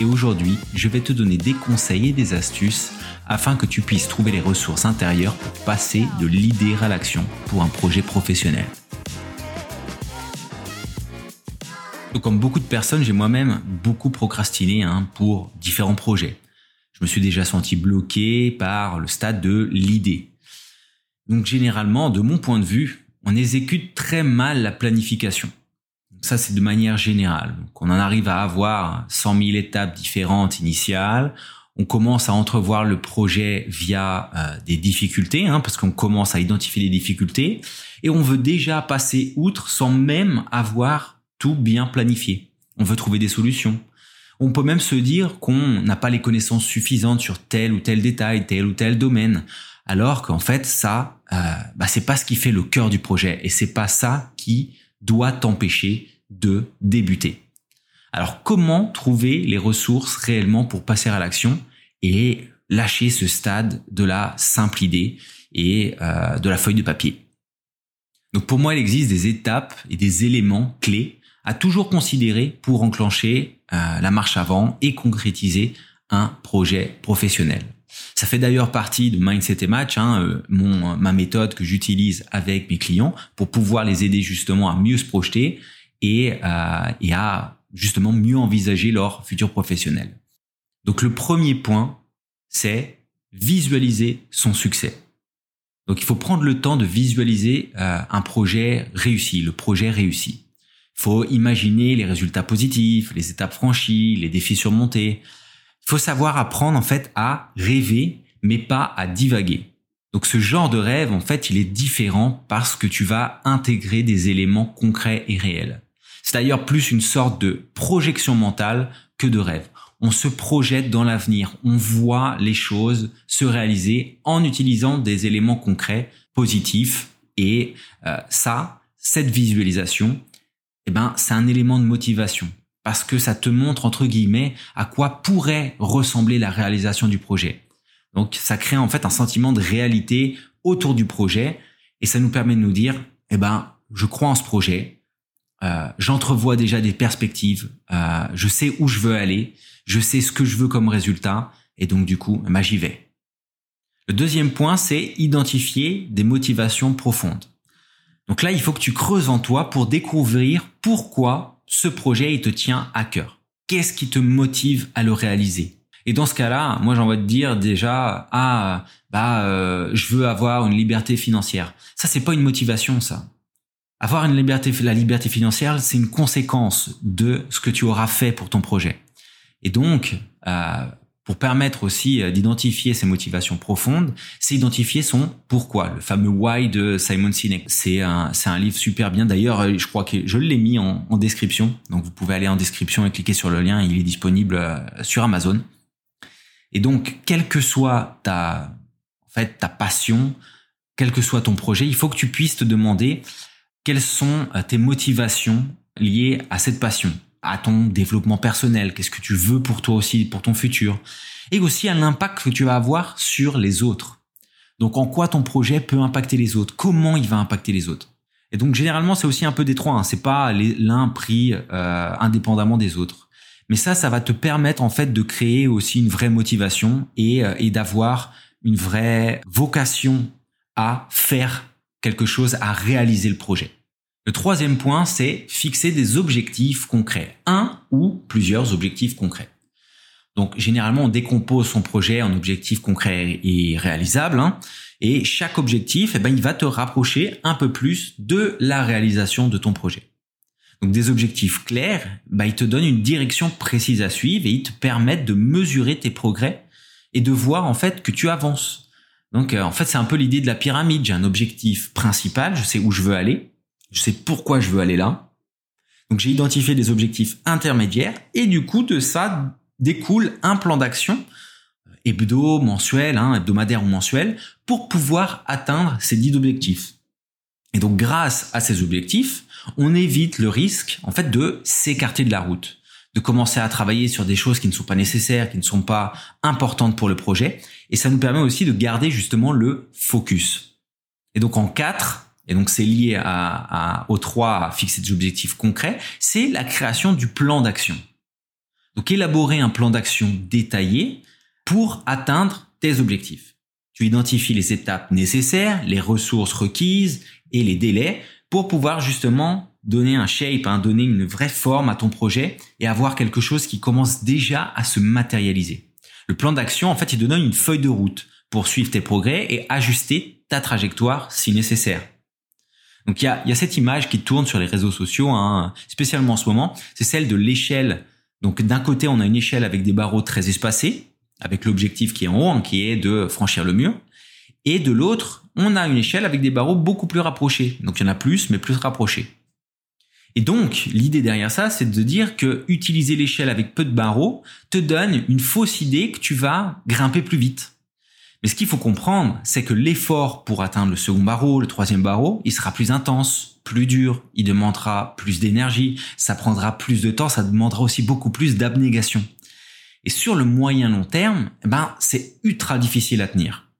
et aujourd'hui je vais te donner des conseils et des astuces afin que tu puisses trouver les ressources intérieures pour passer de l'idée à l'action pour un projet professionnel. comme beaucoup de personnes, j'ai moi-même beaucoup procrastiné hein, pour différents projets. Je me suis déjà senti bloqué par le stade de l'idée. Donc généralement, de mon point de vue, on exécute très mal la planification. Ça, c'est de manière générale. Donc, on en arrive à avoir 100 000 étapes différentes initiales on commence à entrevoir le projet via euh, des difficultés, hein, parce qu'on commence à identifier les difficultés, et on veut déjà passer outre sans même avoir tout bien planifié. On veut trouver des solutions. On peut même se dire qu'on n'a pas les connaissances suffisantes sur tel ou tel détail, tel ou tel domaine, alors qu'en fait ça, euh, bah, c'est pas ce qui fait le cœur du projet, et c'est pas ça qui doit t'empêcher de débuter. Alors comment trouver les ressources réellement pour passer à l'action et lâcher ce stade de la simple idée et euh, de la feuille de papier? Donc pour moi, il existe des étapes et des éléments clés à toujours considérer pour enclencher euh, la marche avant et concrétiser un projet professionnel. Ça fait d'ailleurs partie de Mindset et Match, hein, euh, ma méthode que j'utilise avec mes clients pour pouvoir les aider justement à mieux se projeter et, et à justement mieux envisager leur futur professionnel. Donc le premier point, c'est visualiser son succès. Donc il faut prendre le temps de visualiser euh, un projet réussi, le projet réussi. Il faut imaginer les résultats positifs, les étapes franchies, les défis surmontés. Il faut savoir apprendre en fait à rêver, mais pas à divaguer. Donc ce genre de rêve, en fait, il est différent parce que tu vas intégrer des éléments concrets et réels. C'est d'ailleurs plus une sorte de projection mentale que de rêve. On se projette dans l'avenir, on voit les choses se réaliser en utilisant des éléments concrets, positifs. Et euh, ça, cette visualisation, eh ben, c'est un élément de motivation parce que ça te montre entre guillemets à quoi pourrait ressembler la réalisation du projet. Donc ça crée en fait un sentiment de réalité autour du projet et ça nous permet de nous dire eh ben je crois en ce projet, euh, j'entrevois déjà des perspectives, euh, je sais où je veux aller, je sais ce que je veux comme résultat, et donc du coup, bah, j'y vais. Le deuxième point, c'est identifier des motivations profondes. Donc là, il faut que tu creuses en toi pour découvrir pourquoi ce projet il te tient à cœur. Qu'est-ce qui te motive à le réaliser? Et dans ce cas-là, moi, j'en vais te dire déjà, ah, bah, euh, je veux avoir une liberté financière. Ça, c'est pas une motivation, ça. Avoir une liberté, la liberté financière, c'est une conséquence de ce que tu auras fait pour ton projet. Et donc, euh, pour permettre aussi euh, d'identifier ses motivations profondes, c'est identifier son pourquoi, le fameux why de Simon Sinek. C'est un, c'est un livre super bien. D'ailleurs, euh, je crois que je l'ai mis en, en, description. Donc, vous pouvez aller en description et cliquer sur le lien. Il est disponible euh, sur Amazon. Et donc, quelle que soit ta, en fait, ta passion, quel que soit ton projet, il faut que tu puisses te demander quelles sont euh, tes motivations liées à cette passion, à ton développement personnel, qu'est-ce que tu veux pour toi aussi, pour ton futur, et aussi à l'impact que tu vas avoir sur les autres. Donc en quoi ton projet peut impacter les autres, comment il va impacter les autres? Et donc généralement c'est aussi un peu des trois, hein. c'est pas l'un pris euh, indépendamment des autres. Mais ça, ça va te permettre en fait de créer aussi une vraie motivation et, euh, et d'avoir une vraie vocation à faire quelque chose, à réaliser le projet. Le troisième point, c'est fixer des objectifs concrets. Un ou plusieurs objectifs concrets. Donc généralement, on décompose son projet en objectifs concrets et réalisables. Hein. et chaque objectif, eh ben, il va te rapprocher un peu plus de la réalisation de ton projet. Donc des objectifs clairs, bah, ils te donnent une direction précise à suivre et ils te permettent de mesurer tes progrès et de voir en fait que tu avances. Donc euh, en fait, c'est un peu l'idée de la pyramide. J'ai un objectif principal, je sais où je veux aller, je sais pourquoi je veux aller là. Donc j'ai identifié des objectifs intermédiaires et du coup de ça découle un plan d'action hebdo, mensuel, hein, hebdomadaire ou mensuel, pour pouvoir atteindre ces dix objectifs. Et donc, grâce à ces objectifs, on évite le risque, en fait, de s'écarter de la route, de commencer à travailler sur des choses qui ne sont pas nécessaires, qui ne sont pas importantes pour le projet. Et ça nous permet aussi de garder justement le focus. Et donc, en quatre, et donc c'est lié à, à, aux trois à fixer des objectifs concrets, c'est la création du plan d'action. Donc, élaborer un plan d'action détaillé pour atteindre tes objectifs. Tu identifies les étapes nécessaires, les ressources requises et les délais pour pouvoir justement donner un shape, hein, donner une vraie forme à ton projet et avoir quelque chose qui commence déjà à se matérialiser. Le plan d'action, en fait, il te donne une feuille de route pour suivre tes progrès et ajuster ta trajectoire si nécessaire. Donc il y a, cette image qui tourne sur les réseaux sociaux, hein, spécialement en ce moment, c'est celle de l'échelle. Donc d'un côté, on a une échelle avec des barreaux très espacés, avec l'objectif qui est en haut, hein, qui est de franchir le mur. Et de l'autre, on a une échelle avec des barreaux beaucoup plus rapprochés. Donc il y en a plus, mais plus rapprochés. Et donc, l'idée derrière ça, c'est de dire que utiliser l'échelle avec peu de barreaux te donne une fausse idée que tu vas grimper plus vite. Mais ce qu'il faut comprendre, c'est que l'effort pour atteindre le second barreau, le troisième barreau, il sera plus intense, plus dur, il demandera plus d'énergie, ça prendra plus de temps, ça demandera aussi beaucoup plus d'abnégation. Et sur le moyen long terme, eh ben, c'est ultra difficile à tenir.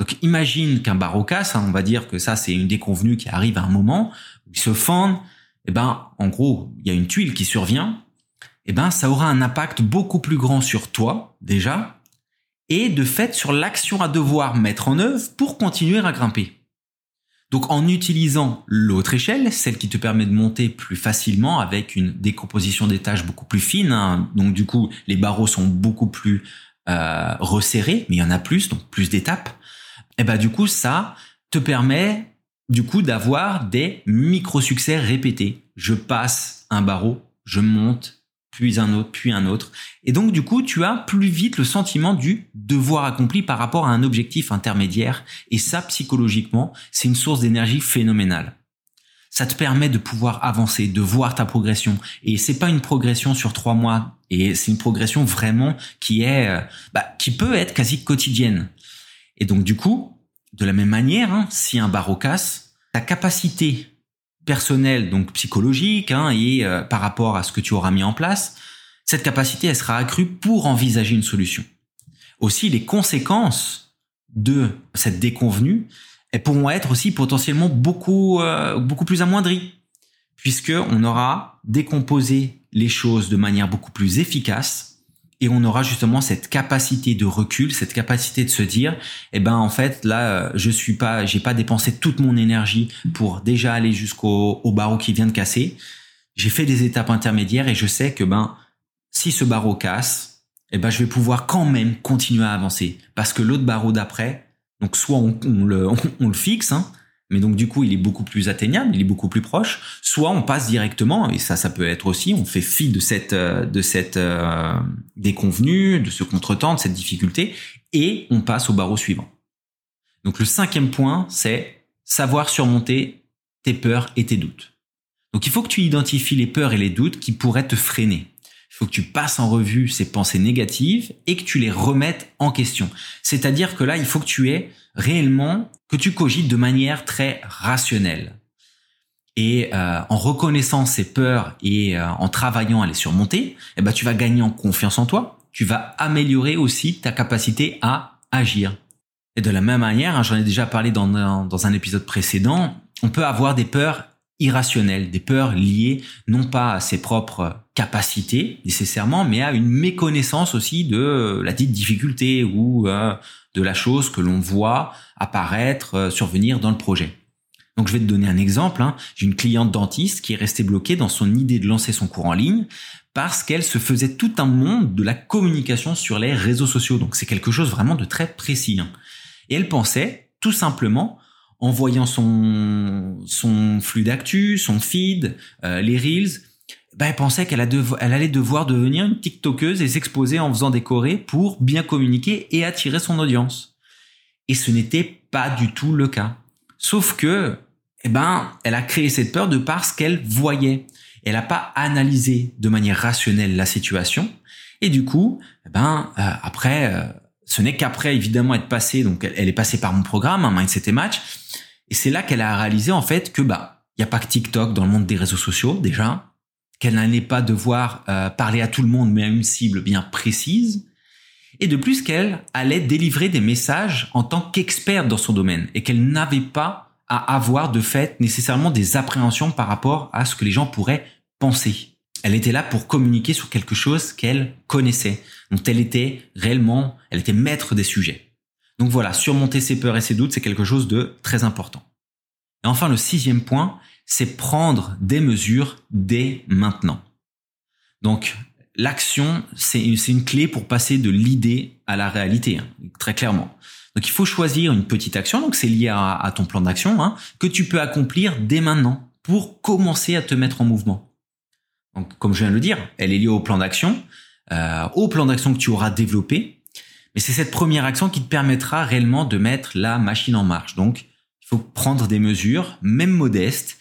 Donc imagine qu'un barreau casse, hein, on va dire que ça c'est une déconvenue qui arrive à un moment où il se fend, et eh ben en gros il y a une tuile qui survient, eh ben ça aura un impact beaucoup plus grand sur toi déjà et de fait sur l'action à devoir mettre en œuvre pour continuer à grimper. Donc en utilisant l'autre échelle, celle qui te permet de monter plus facilement avec une décomposition des tâches beaucoup plus fine, hein, donc du coup les barreaux sont beaucoup plus euh, resserrés, mais il y en a plus, donc plus d'étapes. Eh ben du coup ça te permet du coup d'avoir des micro succès répétés. Je passe un barreau, je monte, puis un autre, puis un autre. Et donc du coup, tu as plus vite le sentiment du devoir accompli par rapport à un objectif intermédiaire. Et ça, psychologiquement, c'est une source d'énergie phénoménale. Ça te permet de pouvoir avancer, de voir ta progression. Et c'est pas une progression sur trois mois. Et c'est une progression vraiment qui est, euh, bah, qui peut être quasi quotidienne. Et donc du coup, de la même manière, hein, si un barreau casse, ta capacité personnelle, donc psychologique, hein, et euh, par rapport à ce que tu auras mis en place, cette capacité, elle sera accrue pour envisager une solution. Aussi, les conséquences de cette déconvenue, elles pourront être aussi potentiellement beaucoup, euh, beaucoup plus amoindries, puisque on aura décomposé les choses de manière beaucoup plus efficace et on aura justement cette capacité de recul, cette capacité de se dire, eh ben en fait là, euh, je suis pas, j'ai pas dépensé toute mon énergie pour déjà aller jusqu'au au barreau qui vient de casser. J'ai fait des étapes intermédiaires et je sais que ben si ce barreau casse, eh ben je vais pouvoir quand même continuer à avancer parce que l'autre barreau d'après, donc soit on, le, on, le fixe, hein, mais donc du coup il est beaucoup plus atteignable, il est beaucoup plus proche. Soit on passe directement, et ça ça peut être aussi, on fait fi de cette euh, de cette euh, déconvenue, de ce contretemps, de cette difficulté, et on passe au barreau suivant. Donc le cinquième point, c'est savoir surmonter tes peurs et tes doutes. Donc il faut que tu identifies les peurs et les doutes qui pourraient te freiner. Il faut que tu passes en revue ces pensées négatives et que tu les remettes en question. C'est-à-dire que là, il faut que tu aies réellement, que tu cogites de manière très rationnelle. Et euh, en reconnaissant ces peurs et euh, en travaillant à les surmonter, eh ben, tu vas gagner en confiance en toi. Tu vas améliorer aussi ta capacité à agir. Et de la même manière, hein, j'en ai déjà parlé dans, dans un épisode précédent, on peut avoir des peurs irrationnelles, des peurs liées non pas à ses propres capacités nécessairement, mais à une méconnaissance aussi de la dite difficulté ou euh, de la chose que l'on voit apparaître, euh, survenir dans le projet. Donc je vais te donner un exemple. Hein. J'ai une cliente dentiste qui est restée bloquée dans son idée de lancer son cours en ligne parce qu'elle se faisait tout un monde de la communication sur les réseaux sociaux. Donc c'est quelque chose vraiment de très précis. Hein. Et elle pensait tout simplement en voyant son, son flux d'actu, son feed, euh, les reels, ben, elle pensait qu'elle allait devoir devenir une TikTokeuse et s'exposer en faisant des chorés pour bien communiquer et attirer son audience. Et ce n'était pas du tout le cas. Sauf que, eh ben, elle a créé cette peur de par ce qu'elle voyait. Elle n'a pas analysé de manière rationnelle la situation. Et du coup, eh ben, euh, après, euh, ce n'est qu'après évidemment être passée, donc elle, est passée par mon programme, un Mindset et Match, et c'est là qu'elle a réalisé en fait que bah il y a pas que TikTok dans le monde des réseaux sociaux déjà, qu'elle n'allait pas devoir euh, parler à tout le monde mais à une cible bien précise, et de plus qu'elle allait délivrer des messages en tant qu'experte dans son domaine et qu'elle n'avait pas à avoir de fait nécessairement des appréhensions par rapport à ce que les gens pourraient penser. Elle était là pour communiquer sur quelque chose qu'elle connaissait, dont elle était réellement, elle était maître des sujets. Donc voilà, surmonter ses peurs et ses doutes, c'est quelque chose de très important. Et enfin, le sixième point, c'est prendre des mesures dès maintenant. Donc, l'action, c'est une, clé pour passer de l'idée à la réalité, hein, très clairement. Donc, il faut choisir une petite action, donc c'est lié à, ton plan d'action, hein, que tu peux accomplir dès maintenant pour commencer à te mettre en mouvement. Donc, comme je viens de le dire, elle est liée au plan d'action, euh, au plan d'action que tu auras développé. Mais c'est cette première action qui te permettra réellement de mettre la machine en marche. Donc, il faut prendre des mesures, même modestes.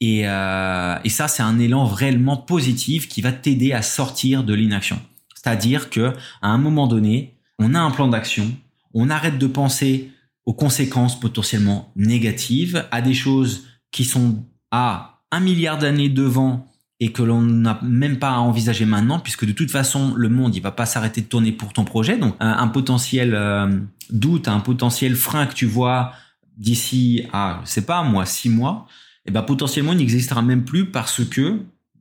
Et, euh, et ça, c'est un élan réellement positif qui va t'aider à sortir de l'inaction. C'est-à-dire que à un moment donné, on a un plan d'action, on arrête de penser aux conséquences potentiellement négatives, à des choses qui sont à un milliard d'années devant et que l'on n'a même pas à envisager maintenant, puisque de toute façon, le monde, il va pas s'arrêter de tourner pour ton projet. Donc, un, potentiel euh, doute, un potentiel frein que tu vois d'ici à, je sais pas, moi, six mois, eh ben, potentiellement, il n'existera même plus parce que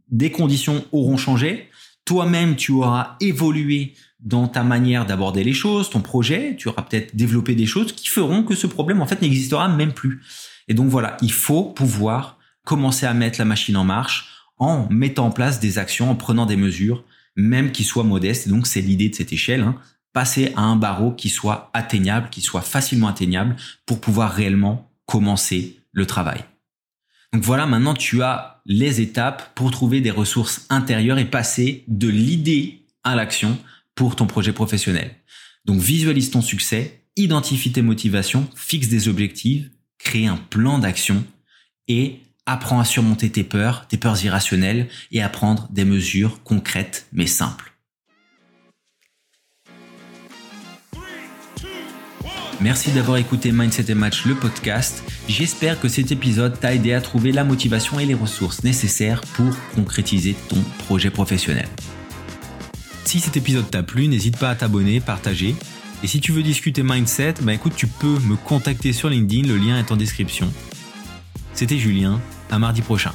des conditions auront changé. Toi-même, tu auras évolué dans ta manière d'aborder les choses, ton projet, tu auras peut-être développé des choses qui feront que ce problème, en fait, n'existera même plus. Et donc voilà, il faut pouvoir commencer à mettre la machine en marche en mettant en place des actions, en prenant des mesures, même qui soient modestes. Donc, c'est l'idée de cette échelle, hein, passer à un barreau qui soit atteignable, qui soit facilement atteignable pour pouvoir réellement commencer le travail. Donc voilà, maintenant tu as les étapes pour trouver des ressources intérieures et passer de l'idée à l'action pour ton projet professionnel. Donc visualise ton succès, identifie tes motivations, fixe des objectifs, crée un plan d'action et apprends à surmonter tes peurs, tes peurs irrationnelles et à prendre des mesures concrètes mais simples. Merci d'avoir écouté Mindset et Match, le podcast. J'espère que cet épisode t'a aidé à trouver la motivation et les ressources nécessaires pour concrétiser ton projet professionnel. Si cet épisode t'a plu, n'hésite pas à t'abonner, partager. Et si tu veux discuter mindset, bah écoute, tu peux me contacter sur LinkedIn, le lien est en description. C'était Julien, à mardi prochain.